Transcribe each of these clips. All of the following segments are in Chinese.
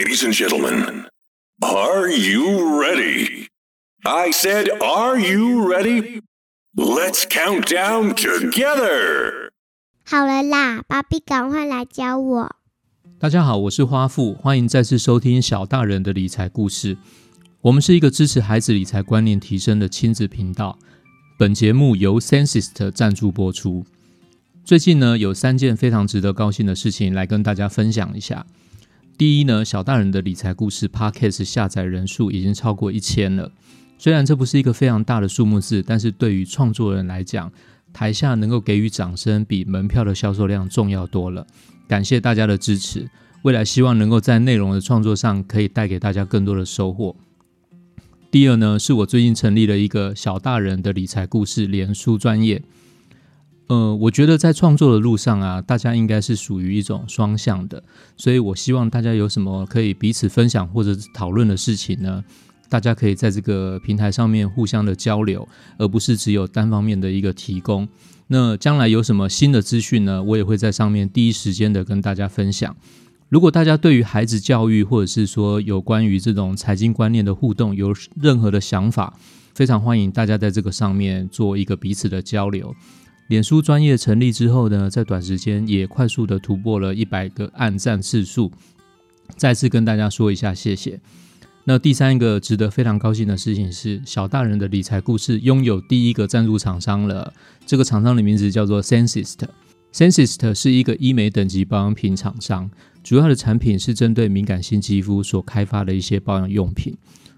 Ladies and gentlemen, are you ready? I said, are you ready? Let's count down together. 好了啦，芭比，赶快来教我。大家好，我是花富，欢迎再次收听小大人的理财故事。我们是一个支持孩子理财观念提升的亲子频道。本节目由 Sensist 赞助播出。最近呢，有三件非常值得高兴的事情来跟大家分享一下。第一呢，小大人的理财故事 Podcast 下载人数已经超过一千了。虽然这不是一个非常大的数目字，但是对于创作人来讲，台下能够给予掌声比门票的销售量重要多了。感谢大家的支持，未来希望能够在内容的创作上可以带给大家更多的收获。第二呢，是我最近成立了一个小大人的理财故事连书专业。呃，我觉得在创作的路上啊，大家应该是属于一种双向的，所以我希望大家有什么可以彼此分享或者讨论的事情呢？大家可以在这个平台上面互相的交流，而不是只有单方面的一个提供。那将来有什么新的资讯呢？我也会在上面第一时间的跟大家分享。如果大家对于孩子教育，或者是说有关于这种财经观念的互动，有任何的想法，非常欢迎大家在这个上面做一个彼此的交流。脸书专业成立之后呢，在短时间也快速的突破了一百个按赞次数，再次跟大家说一下谢谢。那第三个值得非常高兴的事情是，小大人的理财故事拥有第一个赞助厂商了。这个厂商的名字叫做 Sensist。Sensist 是一个医美等级保养品厂商，主要的产品是针对敏感性肌肤所开发的一些保养用品。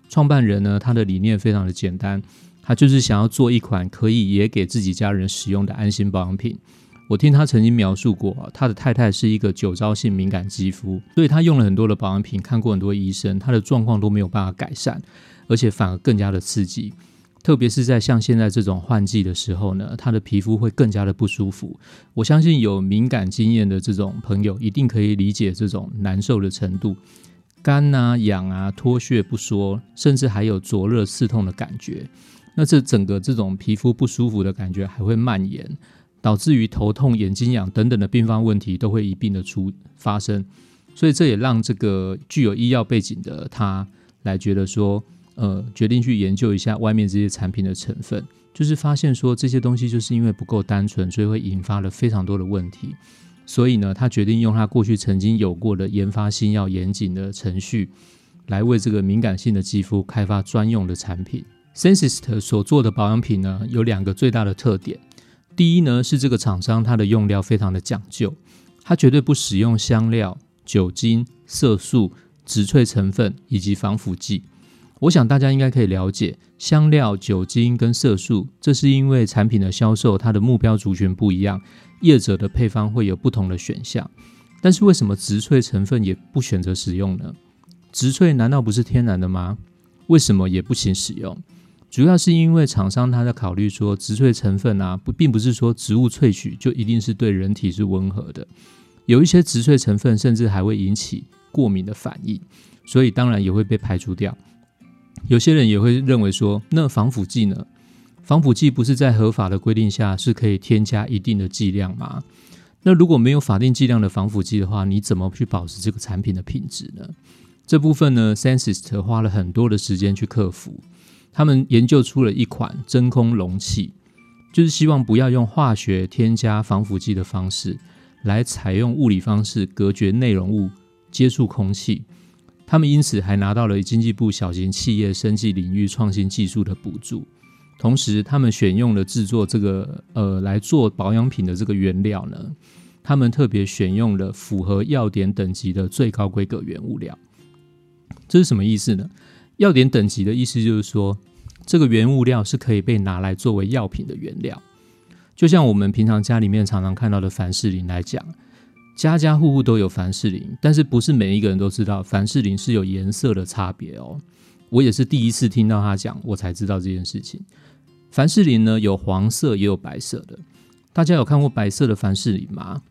创办人呢，他的理念非常的简单。他就是想要做一款可以也给自己家人使用的安心保养品。我听他曾经描述过，他的太太是一个酒糟性敏感肌肤，所以他用了很多的保养品，看过很多医生，他的状况都没有办法改善，而且反而更加的刺激。特别是在像现在这种换季的时候呢，他的皮肤会更加的不舒服。我相信有敏感经验的这种朋友，一定可以理解这种难受的程度，干啊、痒啊、脱屑不说，甚至还有灼热刺痛的感觉。那这整个这种皮肤不舒服的感觉还会蔓延，导致于头痛、眼睛痒等等的并发问题都会一并的出发生，所以这也让这个具有医药背景的他来觉得说，呃，决定去研究一下外面这些产品的成分，就是发现说这些东西就是因为不够单纯，所以会引发了非常多的问题，所以呢，他决定用他过去曾经有过的研发新药严谨的程序，来为这个敏感性的肌肤开发专用的产品。Sensist 所做的保养品呢，有两个最大的特点。第一呢，是这个厂商它的用料非常的讲究，它绝对不使用香料、酒精、色素、植萃成分以及防腐剂。我想大家应该可以了解，香料、酒精跟色素，这是因为产品的销售它的目标族群不一样，业者的配方会有不同的选项。但是为什么植萃成分也不选择使用呢？植萃难道不是天然的吗？为什么也不行使用？主要是因为厂商他在考虑说，植萃成分啊，不并不是说植物萃取就一定是对人体是温和的，有一些植萃成分甚至还会引起过敏的反应，所以当然也会被排除掉。有些人也会认为说，那防腐剂呢？防腐剂不是在合法的规定下是可以添加一定的剂量吗？那如果没有法定剂量的防腐剂的话，你怎么去保持这个产品的品质呢？这部分呢，Sensist 花了很多的时间去克服。他们研究出了一款真空容器，就是希望不要用化学添加防腐剂的方式，来采用物理方式隔绝内容物接触空气。他们因此还拿到了经济部小型企业生技领域创新技术的补助。同时，他们选用了制作这个呃来做保养品的这个原料呢，他们特别选用了符合药典等级的最高规格原物料。这是什么意思呢？药典等级的意思就是说，这个原物料是可以被拿来作为药品的原料。就像我们平常家里面常常看到的凡士林来讲，家家户户都有凡士林，但是不是每一个人都知道凡士林是有颜色的差别哦。我也是第一次听到他讲，我才知道这件事情。凡士林呢有黄色也有白色的，大家有看过白色的凡士林吗？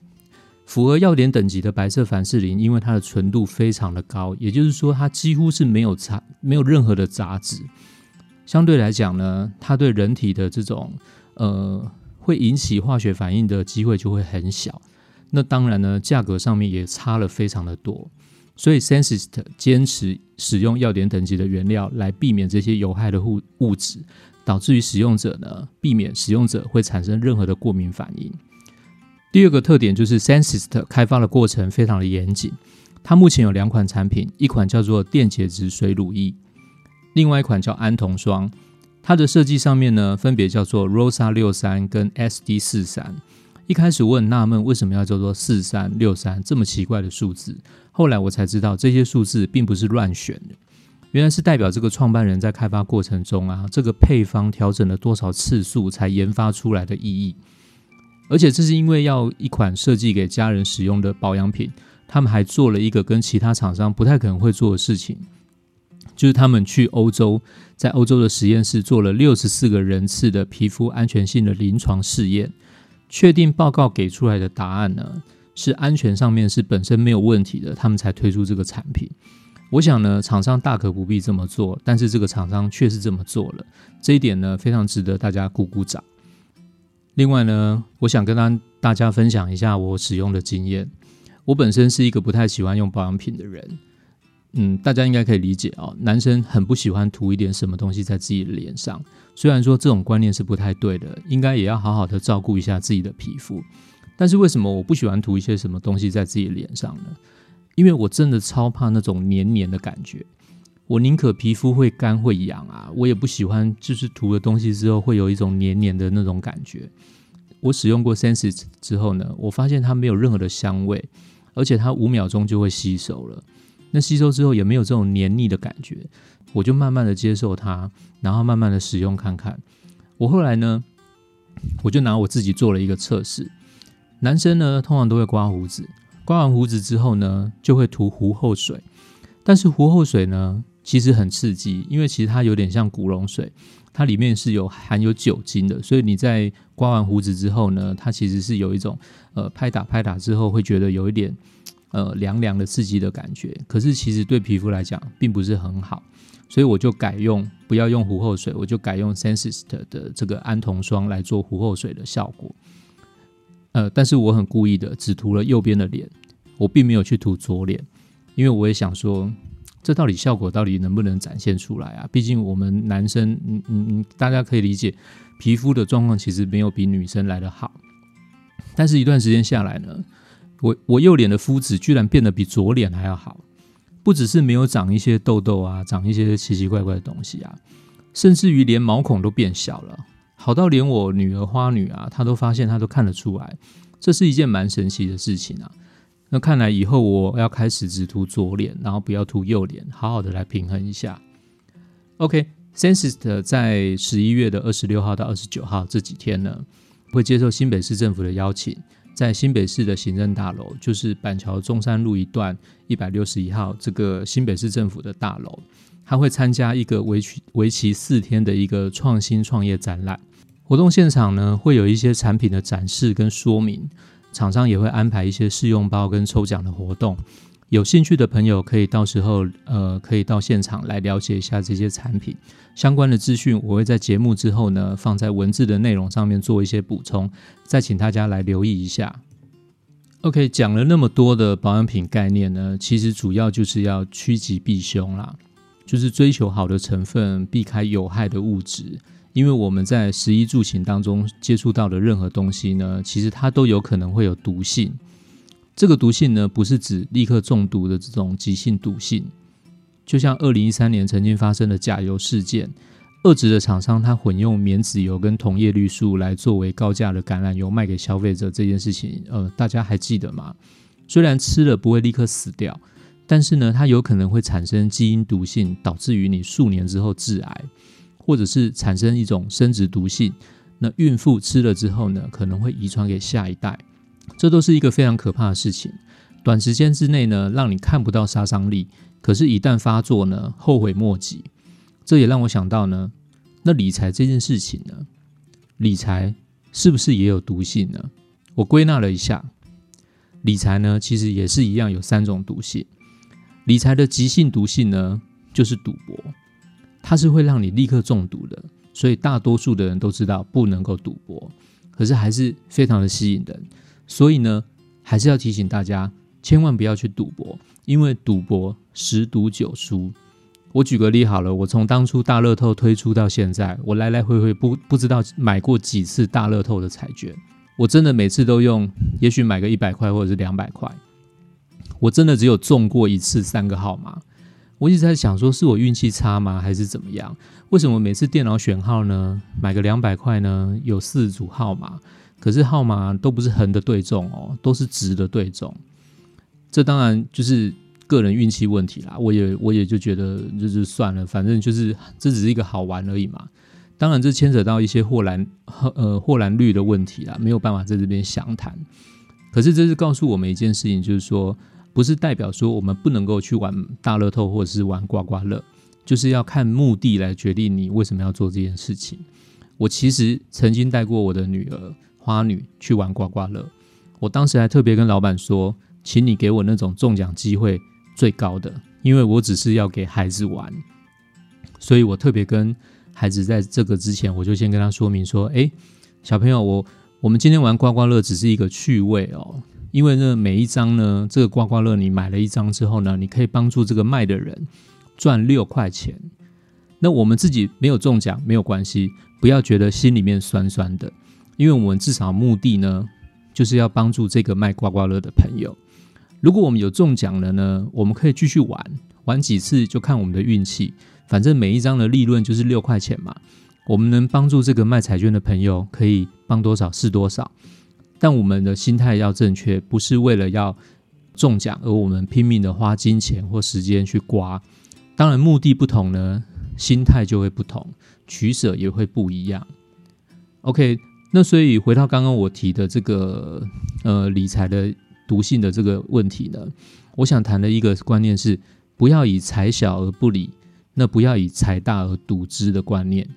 符合药典等级的白色凡士林，因为它的纯度非常的高，也就是说它几乎是没有杂、没有任何的杂质。相对来讲呢，它对人体的这种呃会引起化学反应的机会就会很小。那当然呢，价格上面也差了非常的多。所以 Sensist 坚持使用药典等级的原料来避免这些有害的物物质，导致于使用者呢避免使用者会产生任何的过敏反应。第二个特点就是 Sensist 开发的过程非常的严谨。它目前有两款产品，一款叫做电解质水乳液，另外一款叫安酮霜。它的设计上面呢，分别叫做 Rosa 六三跟 SD 四三。一开始我很纳闷，为什么要叫做四三六三这么奇怪的数字？后来我才知道，这些数字并不是乱选的，原来是代表这个创办人在开发过程中啊，这个配方调整了多少次数才研发出来的意义。而且这是因为要一款设计给家人使用的保养品，他们还做了一个跟其他厂商不太可能会做的事情，就是他们去欧洲，在欧洲的实验室做了六十四个人次的皮肤安全性的临床试验，确定报告给出来的答案呢是安全上面是本身没有问题的，他们才推出这个产品。我想呢，厂商大可不必这么做，但是这个厂商却是这么做了，这一点呢非常值得大家鼓鼓掌。另外呢，我想跟大大家分享一下我使用的经验。我本身是一个不太喜欢用保养品的人，嗯，大家应该可以理解哦。男生很不喜欢涂一点什么东西在自己的脸上，虽然说这种观念是不太对的，应该也要好好的照顾一下自己的皮肤。但是为什么我不喜欢涂一些什么东西在自己的脸上呢？因为我真的超怕那种黏黏的感觉。我宁可皮肤会干会痒啊，我也不喜欢就是涂了东西之后会有一种黏黏的那种感觉。我使用过 Sense 之后呢，我发现它没有任何的香味，而且它五秒钟就会吸收了。那吸收之后也没有这种黏腻的感觉，我就慢慢的接受它，然后慢慢的使用看看。我后来呢，我就拿我自己做了一个测试。男生呢通常都会刮胡子，刮完胡子之后呢就会涂胡后水，但是胡后水呢。其实很刺激，因为其实它有点像古龙水，它里面是有含有酒精的，所以你在刮完胡子之后呢，它其实是有一种呃拍打拍打之后会觉得有一点呃凉凉的刺激的感觉。可是其实对皮肤来讲并不是很好，所以我就改用不要用胡后水，我就改用 Sensist 的这个安酮霜来做胡后水的效果。呃，但是我很故意的只涂了右边的脸，我并没有去涂左脸，因为我也想说。这到底效果到底能不能展现出来啊？毕竟我们男生，嗯嗯嗯，大家可以理解，皮肤的状况其实没有比女生来的好。但是，一段时间下来呢，我我右脸的肤质居然变得比左脸还要好，不只是没有长一些痘痘啊，长一些奇奇怪怪的东西啊，甚至于连毛孔都变小了，好到连我女儿花女啊，她都发现，她都看得出来，这是一件蛮神奇的事情啊。那看来以后我要开始只涂左脸，然后不要涂右脸，好好的来平衡一下。OK，Sensist 在十一月的二十六号到二十九号这几天呢，会接受新北市政府的邀请，在新北市的行政大楼，就是板桥中山路一段一百六十一号这个新北市政府的大楼，他会参加一个为期为期四天的一个创新创业展览活动，现场呢会有一些产品的展示跟说明。厂商也会安排一些试用包跟抽奖的活动，有兴趣的朋友可以到时候呃可以到现场来了解一下这些产品相关的资讯。我会在节目之后呢放在文字的内容上面做一些补充，再请大家来留意一下。OK，讲了那么多的保养品概念呢，其实主要就是要趋吉避凶啦，就是追求好的成分，避开有害的物质。因为我们在食衣住行当中接触到的任何东西呢，其实它都有可能会有毒性。这个毒性呢，不是指立刻中毒的这种急性毒性。就像二零一三年曾经发生的甲油事件，二质的厂商它混用棉籽油跟铜叶绿素来作为高价的橄榄油卖给消费者这件事情，呃，大家还记得吗？虽然吃了不会立刻死掉，但是呢，它有可能会产生基因毒性，导致于你数年之后致癌。或者是产生一种生殖毒性，那孕妇吃了之后呢，可能会遗传给下一代，这都是一个非常可怕的事情。短时间之内呢，让你看不到杀伤力，可是，一旦发作呢，后悔莫及。这也让我想到呢，那理财这件事情呢，理财是不是也有毒性呢？我归纳了一下，理财呢，其实也是一样，有三种毒性。理财的急性毒性呢，就是赌博。它是会让你立刻中毒的，所以大多数的人都知道不能够赌博，可是还是非常的吸引人。所以呢，还是要提醒大家，千万不要去赌博，因为赌博十赌九输。我举个例好了，我从当初大乐透推出到现在，我来来回回不不知道买过几次大乐透的彩券，我真的每次都用，也许买个一百块或者是两百块，我真的只有中过一次三个号码。我一直在想，说是我运气差吗，还是怎么样？为什么每次电脑选号呢，买个两百块呢，有四组号码，可是号码都不是横的对中哦，都是直的对中。这当然就是个人运气问题啦。我也我也就觉得就是算了，反正就是这只是一个好玩而已嘛。当然这牵扯到一些霍兰呃霍兰率的问题啦，没有办法在这边详谈。可是这是告诉我们一件事情，就是说。不是代表说我们不能够去玩大乐透或者是玩刮刮乐，就是要看目的来决定你为什么要做这件事情。我其实曾经带过我的女儿花女去玩刮刮乐，我当时还特别跟老板说，请你给我那种中奖机会最高的，因为我只是要给孩子玩，所以我特别跟孩子在这个之前，我就先跟他说明说，诶，小朋友，我我们今天玩刮刮乐只是一个趣味哦。因为呢，每一张呢，这个刮刮乐你买了一张之后呢，你可以帮助这个卖的人赚六块钱。那我们自己没有中奖没有关系，不要觉得心里面酸酸的，因为我们至少目的呢，就是要帮助这个卖刮刮乐的朋友。如果我们有中奖了呢，我们可以继续玩，玩几次就看我们的运气。反正每一张的利润就是六块钱嘛，我们能帮助这个卖彩券的朋友，可以帮多少是多少。但我们的心态要正确，不是为了要中奖而我们拼命的花金钱或时间去刮。当然，目的不同呢，心态就会不同，取舍也会不一样。OK，那所以回到刚刚我提的这个呃理财的毒性的这个问题呢，我想谈的一个观念是，不要以财小而不理，那不要以财大而赌之的观念。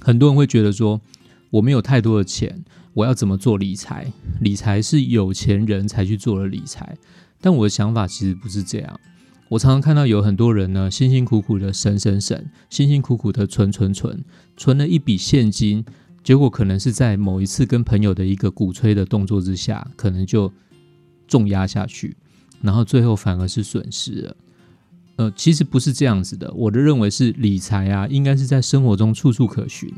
很多人会觉得说，我没有太多的钱。我要怎么做理财？理财是有钱人才去做的理财，但我的想法其实不是这样。我常常看到有很多人呢，辛辛苦苦的省省省，辛辛苦苦的存存存，存了一笔现金，结果可能是在某一次跟朋友的一个鼓吹的动作之下，可能就重压下去，然后最后反而是损失了。呃，其实不是这样子的。我的认为是理财啊，应该是在生活中处处可寻。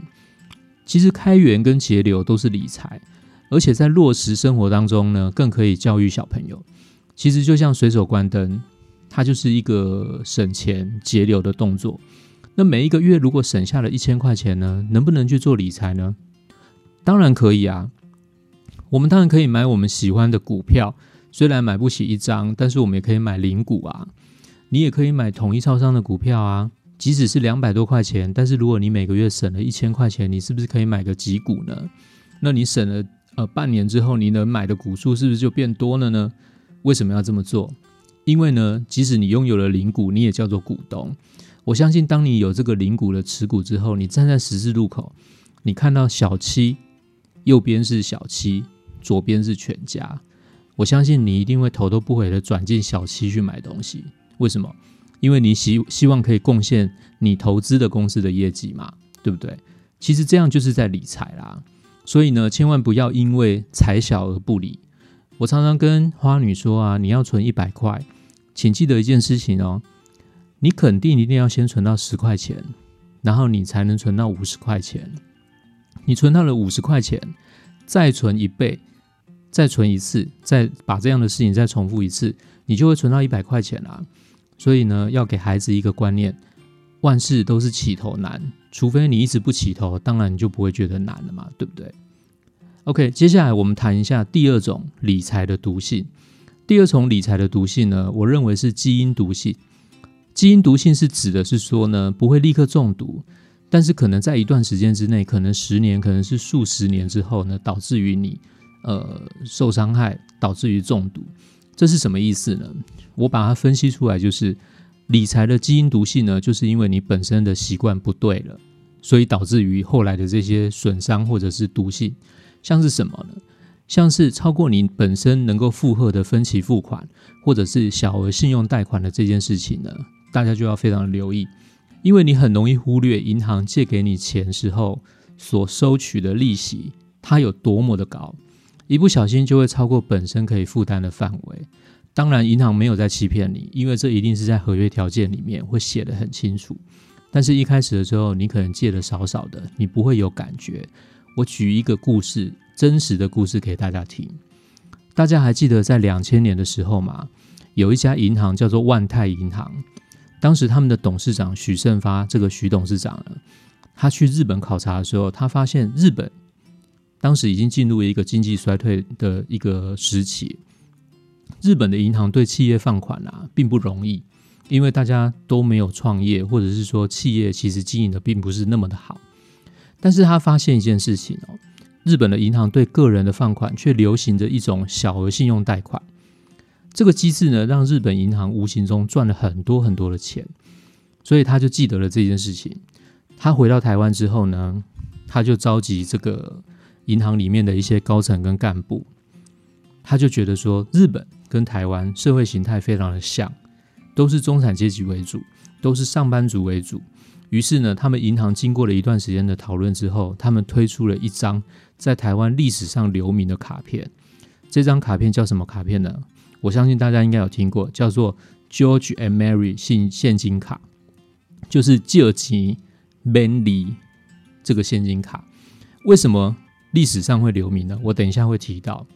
其实开源跟节流都是理财，而且在落实生活当中呢，更可以教育小朋友。其实就像随手关灯，它就是一个省钱节流的动作。那每一个月如果省下了一千块钱呢，能不能去做理财呢？当然可以啊。我们当然可以买我们喜欢的股票，虽然买不起一张，但是我们也可以买零股啊。你也可以买统一超商的股票啊。即使是两百多块钱，但是如果你每个月省了一千块钱，你是不是可以买个几股呢？那你省了呃半年之后，你能买的股数是不是就变多了呢？为什么要这么做？因为呢，即使你拥有了零股，你也叫做股东。我相信，当你有这个零股的持股之后，你站在十字路口，你看到小七，右边是小七，左边是全家，我相信你一定会头都不回的转进小七去买东西。为什么？因为你希希望可以贡献你投资的公司的业绩嘛，对不对？其实这样就是在理财啦。所以呢，千万不要因为财小而不理。我常常跟花女说啊，你要存一百块，请记得一件事情哦，你肯定一定要先存到十块钱，然后你才能存到五十块钱。你存到了五十块钱，再存一倍，再存一次，再把这样的事情再重复一次，你就会存到一百块钱啦。所以呢，要给孩子一个观念：万事都是起头难，除非你一直不起头，当然你就不会觉得难了嘛，对不对？OK，接下来我们谈一下第二种理财的毒性。第二种理财的毒性呢，我认为是基因毒性。基因毒性是指的是说呢，不会立刻中毒，但是可能在一段时间之内，可能十年，可能是数十年之后呢，导致于你呃受伤害，导致于中毒。这是什么意思呢？我把它分析出来，就是理财的基因毒性呢，就是因为你本身的习惯不对了，所以导致于后来的这些损伤或者是毒性，像是什么呢？像是超过你本身能够负荷的分期付款，或者是小额信用贷款的这件事情呢，大家就要非常留意，因为你很容易忽略银行借给你钱时候所收取的利息，它有多么的高。一不小心就会超过本身可以负担的范围，当然，银行没有在欺骗你，因为这一定是在合约条件里面会写的很清楚。但是，一开始的时候，你可能借的少少的，你不会有感觉。我举一个故事，真实的故事给大家听。大家还记得在两千年的时候吗？有一家银行叫做万泰银行，当时他们的董事长许胜发，这个许董事长呢，他去日本考察的时候，他发现日本当时已经进入一个经济衰退的一个时期。日本的银行对企业放款啊，并不容易，因为大家都没有创业，或者是说企业其实经营的并不是那么的好。但是他发现一件事情哦，日本的银行对个人的放款却流行着一种小额信用贷款。这个机制呢，让日本银行无形中赚了很多很多的钱，所以他就记得了这件事情。他回到台湾之后呢，他就召集这个银行里面的一些高层跟干部，他就觉得说日本。跟台湾社会形态非常的像，都是中产阶级为主，都是上班族为主。于是呢，他们银行经过了一段时间的讨论之后，他们推出了一张在台湾历史上留名的卡片。这张卡片叫什么卡片呢？我相信大家应该有听过，叫做 George and Mary 现现金卡，就是吉尔吉 Manly 这个现金卡。为什么历史上会留名呢？我等一下会提到。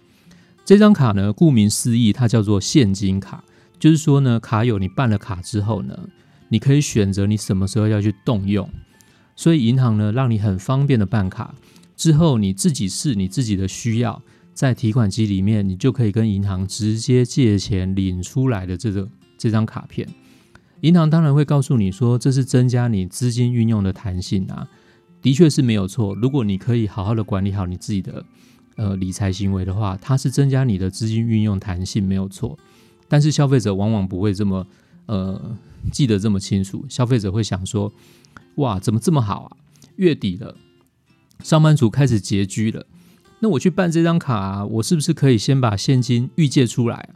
这张卡呢，顾名思义，它叫做现金卡。就是说呢，卡友你办了卡之后呢，你可以选择你什么时候要去动用。所以银行呢，让你很方便的办卡之后，你自己是你自己的需要，在提款机里面，你就可以跟银行直接借钱领出来的这个这张卡片。银行当然会告诉你说，这是增加你资金运用的弹性啊，的确是没有错。如果你可以好好的管理好你自己的。呃，理财行为的话，它是增加你的资金运用弹性，没有错。但是消费者往往不会这么呃记得这么清楚。消费者会想说：哇，怎么这么好啊？月底了，上班族开始拮据了，那我去办这张卡，我是不是可以先把现金预借出来？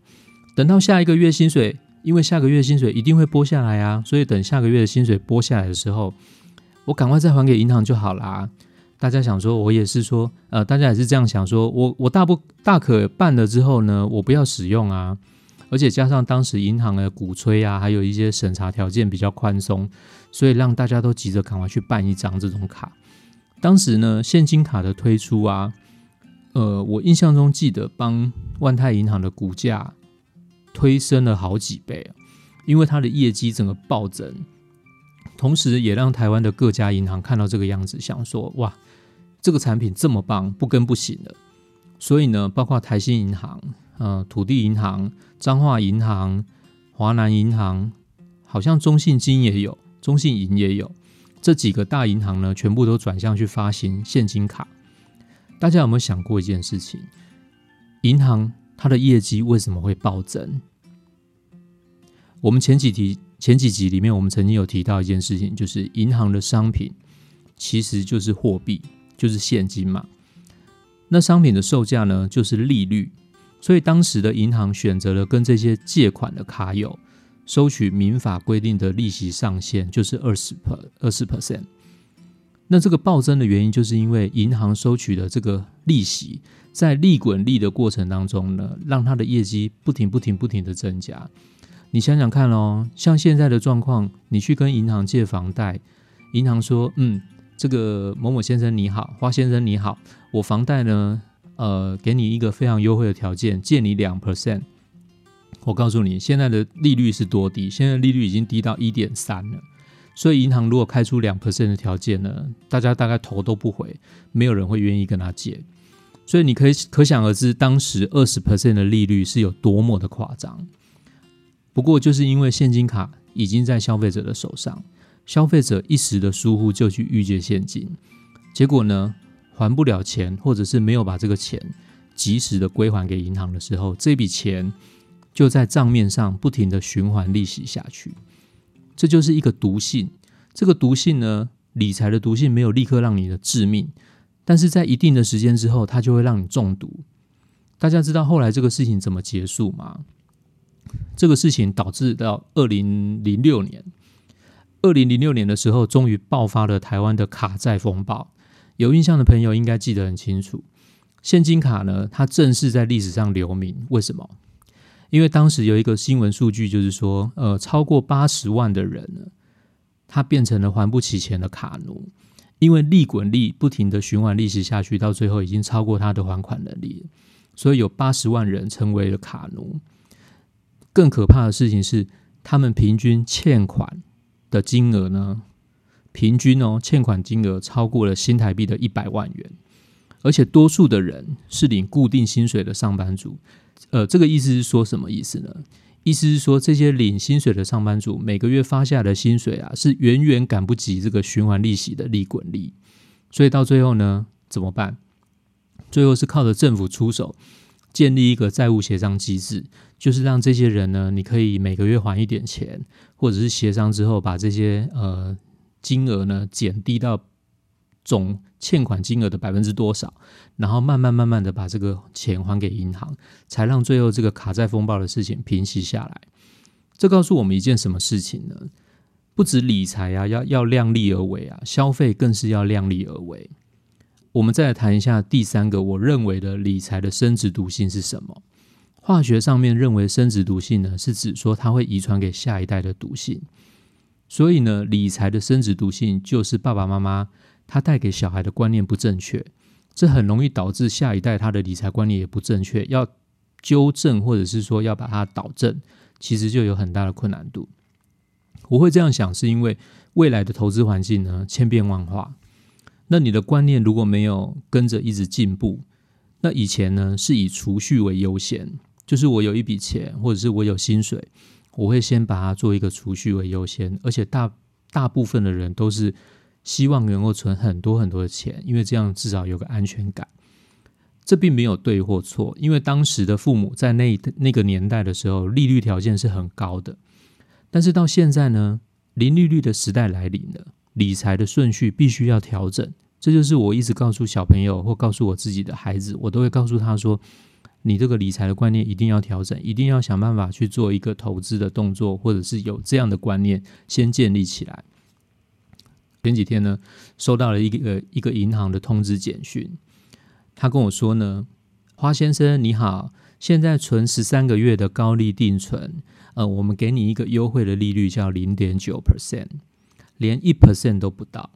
等到下一个月薪水，因为下个月薪水一定会拨下来啊，所以等下个月的薪水拨下来的时候，我赶快再还给银行就好啦。大家想说，我也是说，呃，大家也是这样想说，我我大不大可办了之后呢，我不要使用啊，而且加上当时银行的鼓吹啊，还有一些审查条件比较宽松，所以让大家都急着赶快去办一张这种卡。当时呢，现金卡的推出啊，呃，我印象中记得帮万泰银行的股价推升了好几倍，因为它的业绩整个暴增，同时也让台湾的各家银行看到这个样子，想说哇。这个产品这么棒，不跟不行的。所以呢，包括台新银行、呃土地银行、彰化银行、华南银行，好像中信金也有，中信银也有，这几个大银行呢，全部都转向去发行现金卡。大家有没有想过一件事情？银行它的业绩为什么会暴增？我们前几题、前几集里面，我们曾经有提到一件事情，就是银行的商品其实就是货币。就是现金嘛，那商品的售价呢，就是利率。所以当时的银行选择了跟这些借款的卡友收取民法规定的利息上限，就是二十 per 二十 percent。那这个暴增的原因，就是因为银行收取的这个利息，在利滚利的过程当中呢，让它的业绩不停不停不停的增加。你想想看哦，像现在的状况，你去跟银行借房贷，银行说，嗯。这个某某先生你好，花先生你好，我房贷呢，呃，给你一个非常优惠的条件，借你两 percent。我告诉你，现在的利率是多低？现在利率已经低到一点三了。所以银行如果开出两 percent 的条件呢，大家大概头都不回，没有人会愿意跟他借。所以你可以可想而知，当时二十 percent 的利率是有多么的夸张。不过就是因为现金卡已经在消费者的手上。消费者一时的疏忽就去预借现金，结果呢还不了钱，或者是没有把这个钱及时的归还给银行的时候，这笔钱就在账面上不停的循环利息下去。这就是一个毒性。这个毒性呢，理财的毒性没有立刻让你的致命，但是在一定的时间之后，它就会让你中毒。大家知道后来这个事情怎么结束吗？这个事情导致到二零零六年。二零零六年的时候，终于爆发了台湾的卡债风暴。有印象的朋友应该记得很清楚。现金卡呢，它正式在历史上留名。为什么？因为当时有一个新闻数据，就是说，呃，超过八十万的人呢，他变成了还不起钱的卡奴，因为利滚利不停的循环利息下去，到最后已经超过他的还款能力，所以有八十万人成为了卡奴。更可怕的事情是，他们平均欠款的金额呢，平均哦，欠款金额超过了新台币的一百万元，而且多数的人是领固定薪水的上班族。呃，这个意思是说什么意思呢？意思是说，这些领薪水的上班族每个月发下来的薪水啊，是远远赶不及这个循环利息的利滚利，所以到最后呢，怎么办？最后是靠着政府出手，建立一个债务协商机制，就是让这些人呢，你可以每个月还一点钱，或者是协商之后把这些呃金额呢减低到。总欠款金额的百分之多少，然后慢慢慢慢的把这个钱还给银行，才让最后这个卡债风暴的事情平息下来。这告诉我们一件什么事情呢？不止理财啊，要要量力而为啊，消费更是要量力而为。我们再来谈一下第三个，我认为的理财的生殖毒性是什么？化学上面认为生殖毒性呢，是指说它会遗传给下一代的毒性。所以呢，理财的生殖毒性就是爸爸妈妈。他带给小孩的观念不正确，这很容易导致下一代他的理财观念也不正确。要纠正或者是说要把它导正，其实就有很大的困难度。我会这样想，是因为未来的投资环境呢千变万化。那你的观念如果没有跟着一直进步，那以前呢是以储蓄为优先，就是我有一笔钱或者是我有薪水，我会先把它做一个储蓄为优先，而且大大部分的人都是。希望能够存很多很多的钱，因为这样至少有个安全感。这并没有对或错，因为当时的父母在那那个年代的时候，利率条件是很高的。但是到现在呢，零利率的时代来临了，理财的顺序必须要调整。这就是我一直告诉小朋友或告诉我自己的孩子，我都会告诉他说：你这个理财的观念一定要调整，一定要想办法去做一个投资的动作，或者是有这样的观念先建立起来。前几天呢，收到了一个一个银行的通知简讯，他跟我说呢，花先生你好，现在存十三个月的高利定存，呃，我们给你一个优惠的利率，叫零点九 percent，连一 percent 都不到。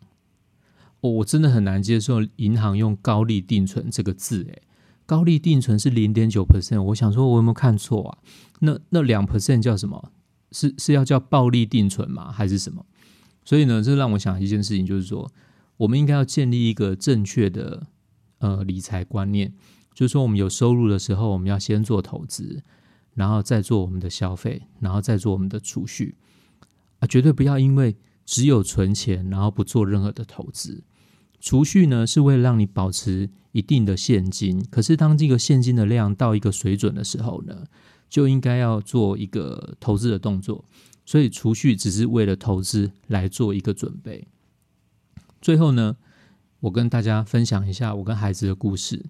我我真的很难接受银行用高利定存这个字，诶，高利定存是零点九 percent，我想说我有没有看错啊？那那两 percent 叫什么？是是要叫暴利定存吗？还是什么？所以呢，这让我想一件事情，就是说，我们应该要建立一个正确的呃理财观念，就是说，我们有收入的时候，我们要先做投资，然后再做我们的消费，然后再做我们的储蓄啊，绝对不要因为只有存钱，然后不做任何的投资。储蓄呢，是为了让你保持一定的现金，可是当这个现金的量到一个水准的时候呢，就应该要做一个投资的动作。所以储蓄只是为了投资来做一个准备。最后呢，我跟大家分享一下我跟孩子的故事。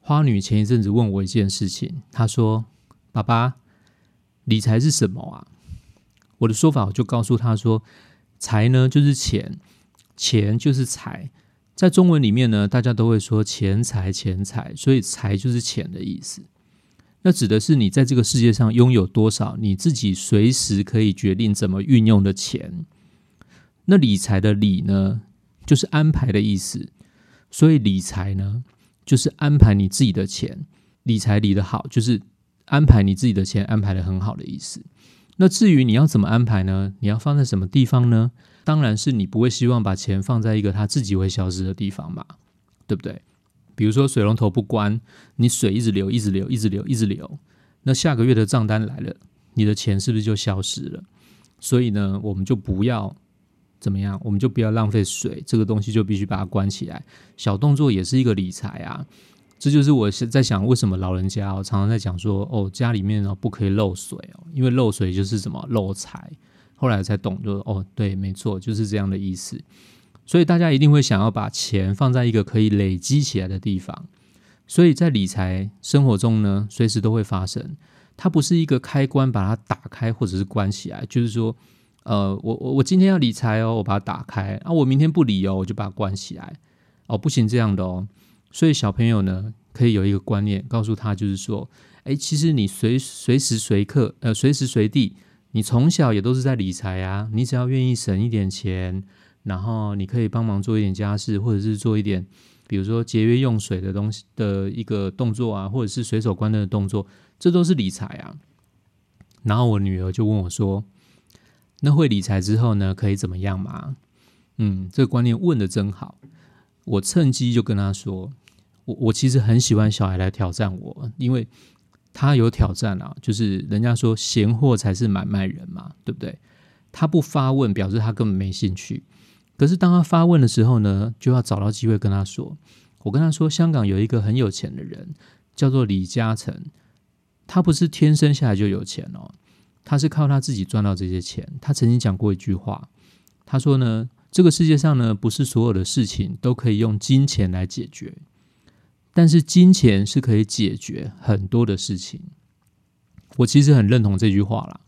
花女前一阵子问我一件事情，她说：“爸爸，理财是什么啊？”我的说法我就告诉她说：“财呢就是钱，钱就是财。在中文里面呢，大家都会说钱财钱财，所以财就是钱的意思。”那指的是你在这个世界上拥有多少，你自己随时可以决定怎么运用的钱。那理财的理呢，就是安排的意思。所以理财呢，就是安排你自己的钱。理财理得好，就是安排你自己的钱安排的很好的意思。那至于你要怎么安排呢？你要放在什么地方呢？当然是你不会希望把钱放在一个它自己会消失的地方嘛，对不对？比如说水龙头不关，你水一直流，一直流，一直流，一直流，那下个月的账单来了，你的钱是不是就消失了？所以呢，我们就不要怎么样，我们就不要浪费水，这个东西就必须把它关起来。小动作也是一个理财啊，这就是我是在想，为什么老人家常常在讲说，哦家里面呢不可以漏水哦，因为漏水就是什么漏财。后来才懂，就哦对，没错，就是这样的意思。所以大家一定会想要把钱放在一个可以累积起来的地方，所以在理财生活中呢，随时都会发生。它不是一个开关，把它打开或者是关起来，就是说，呃，我我我今天要理财哦，我把它打开啊，我明天不理哦，我就把它关起来哦，不行这样的哦。所以小朋友呢，可以有一个观念，告诉他就是说，哎，其实你随随时随刻，呃，随时随地，你从小也都是在理财啊。你只要愿意省一点钱，然后你可以帮忙做一点家事，或者是做一点，比如说节约用水的东西的一个动作啊，或者是随手关灯的动作，这都是理财啊。然后我女儿就问我说：“那会理财之后呢，可以怎么样嘛？”嗯，这个观念问的真好。我趁机就跟她说：“我我其实很喜欢小孩来挑战我，因为他有挑战啊。就是人家说闲货才是买卖人嘛，对不对？他不发问，表示他根本没兴趣。可是当他发问的时候呢，就要找到机会跟他说。我跟他说，香港有一个很有钱的人，叫做李嘉诚。”他不是天生下来就有钱哦，他是靠他自己赚到这些钱。他曾经讲过一句话，他说呢，这个世界上呢，不是所有的事情都可以用金钱来解决，但是金钱是可以解决很多的事情。我其实很认同这句话啦，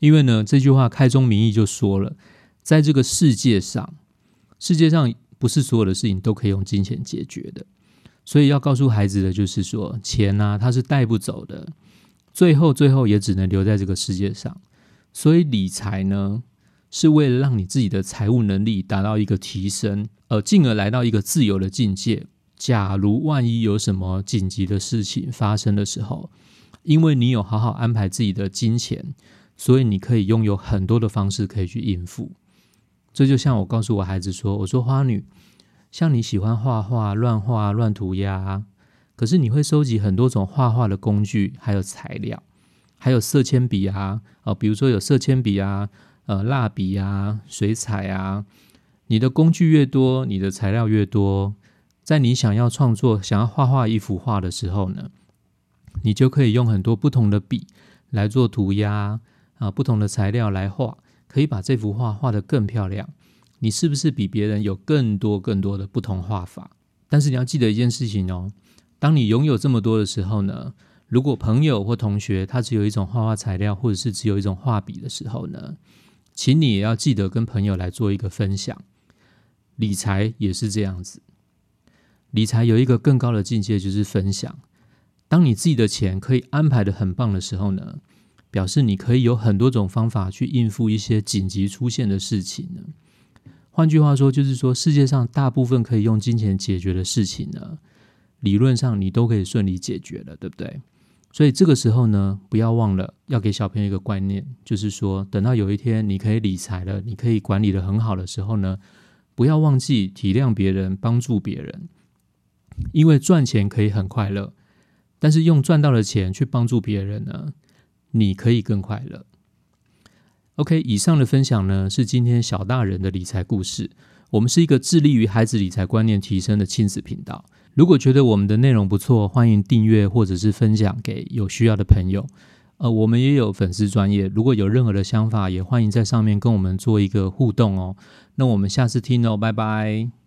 因为呢，这句话开宗明义就说了，在这个世界上，世界上不是所有的事情都可以用金钱解决的，所以要告诉孩子的就是说，钱呢，它是带不走的。最后，最后也只能留在这个世界上。所以，理财呢，是为了让你自己的财务能力达到一个提升，而进而来到一个自由的境界。假如万一有什么紧急的事情发生的时候，因为你有好好安排自己的金钱，所以你可以拥有很多的方式可以去应付。这就像我告诉我孩子说：“我说花女，像你喜欢画画、乱画、乱涂鸦。”可是你会收集很多种画画的工具，还有材料，还有色铅笔啊，哦，比如说有色铅笔啊，呃，蜡笔啊，水彩啊。你的工具越多，你的材料越多，在你想要创作、想要画画一幅画的时候呢，你就可以用很多不同的笔来做涂鸦啊，不同的材料来画，可以把这幅画画得更漂亮。你是不是比别人有更多更多的不同画法？但是你要记得一件事情哦。当你拥有这么多的时候呢？如果朋友或同学他只有一种画画材料，或者是只有一种画笔的时候呢？请你也要记得跟朋友来做一个分享。理财也是这样子，理财有一个更高的境界就是分享。当你自己的钱可以安排的很棒的时候呢，表示你可以有很多种方法去应付一些紧急出现的事情呢。换句话说，就是说世界上大部分可以用金钱解决的事情呢。理论上你都可以顺利解决了，对不对？所以这个时候呢，不要忘了要给小朋友一个观念，就是说，等到有一天你可以理财了，你可以管理的很好的时候呢，不要忘记体谅别人，帮助别人。因为赚钱可以很快乐，但是用赚到的钱去帮助别人呢，你可以更快乐。OK，以上的分享呢，是今天小大人的理财故事。我们是一个致力于孩子理财观念提升的亲子频道。如果觉得我们的内容不错，欢迎订阅或者是分享给有需要的朋友。呃，我们也有粉丝专业，如果有任何的想法，也欢迎在上面跟我们做一个互动哦。那我们下次听哦，拜拜。